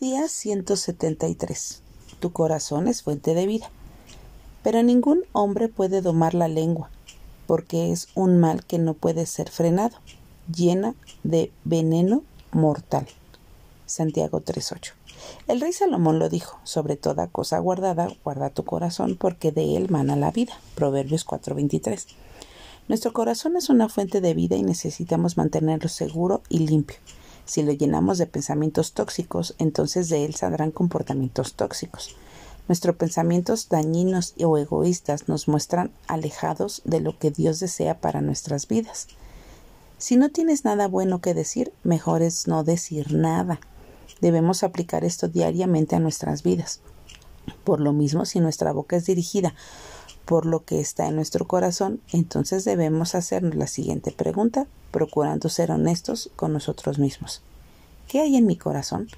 Día 173. Tu corazón es fuente de vida. Pero ningún hombre puede domar la lengua, porque es un mal que no puede ser frenado, llena de veneno mortal. Santiago 3.8. El rey Salomón lo dijo, sobre toda cosa guardada, guarda tu corazón, porque de él mana la vida. Proverbios 4.23. Nuestro corazón es una fuente de vida y necesitamos mantenerlo seguro y limpio. Si lo llenamos de pensamientos tóxicos, entonces de él saldrán comportamientos tóxicos. Nuestros pensamientos dañinos o egoístas nos muestran alejados de lo que Dios desea para nuestras vidas. Si no tienes nada bueno que decir, mejor es no decir nada. Debemos aplicar esto diariamente a nuestras vidas. Por lo mismo, si nuestra boca es dirigida por lo que está en nuestro corazón, entonces debemos hacernos la siguiente pregunta, procurando ser honestos con nosotros mismos. ¿Qué hay en mi corazón?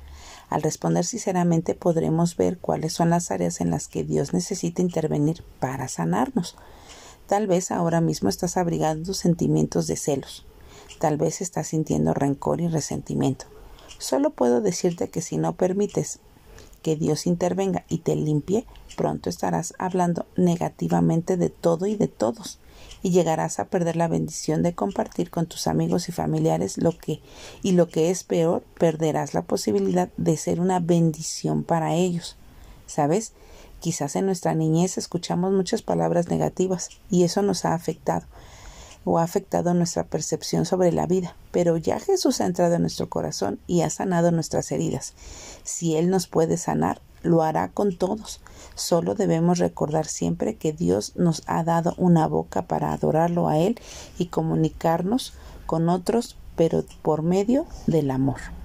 Al responder sinceramente podremos ver cuáles son las áreas en las que Dios necesita intervenir para sanarnos. Tal vez ahora mismo estás abrigando sentimientos de celos. Tal vez estás sintiendo rencor y resentimiento. Solo puedo decirte que si no permites que Dios intervenga y te limpie, pronto estarás hablando negativamente de todo y de todos y llegarás a perder la bendición de compartir con tus amigos y familiares lo que y lo que es peor, perderás la posibilidad de ser una bendición para ellos. ¿Sabes? Quizás en nuestra niñez escuchamos muchas palabras negativas y eso nos ha afectado o ha afectado nuestra percepción sobre la vida, pero ya Jesús ha entrado en nuestro corazón y ha sanado nuestras heridas. Si Él nos puede sanar, lo hará con todos. Solo debemos recordar siempre que Dios nos ha dado una boca para adorarlo a Él y comunicarnos con otros, pero por medio del amor.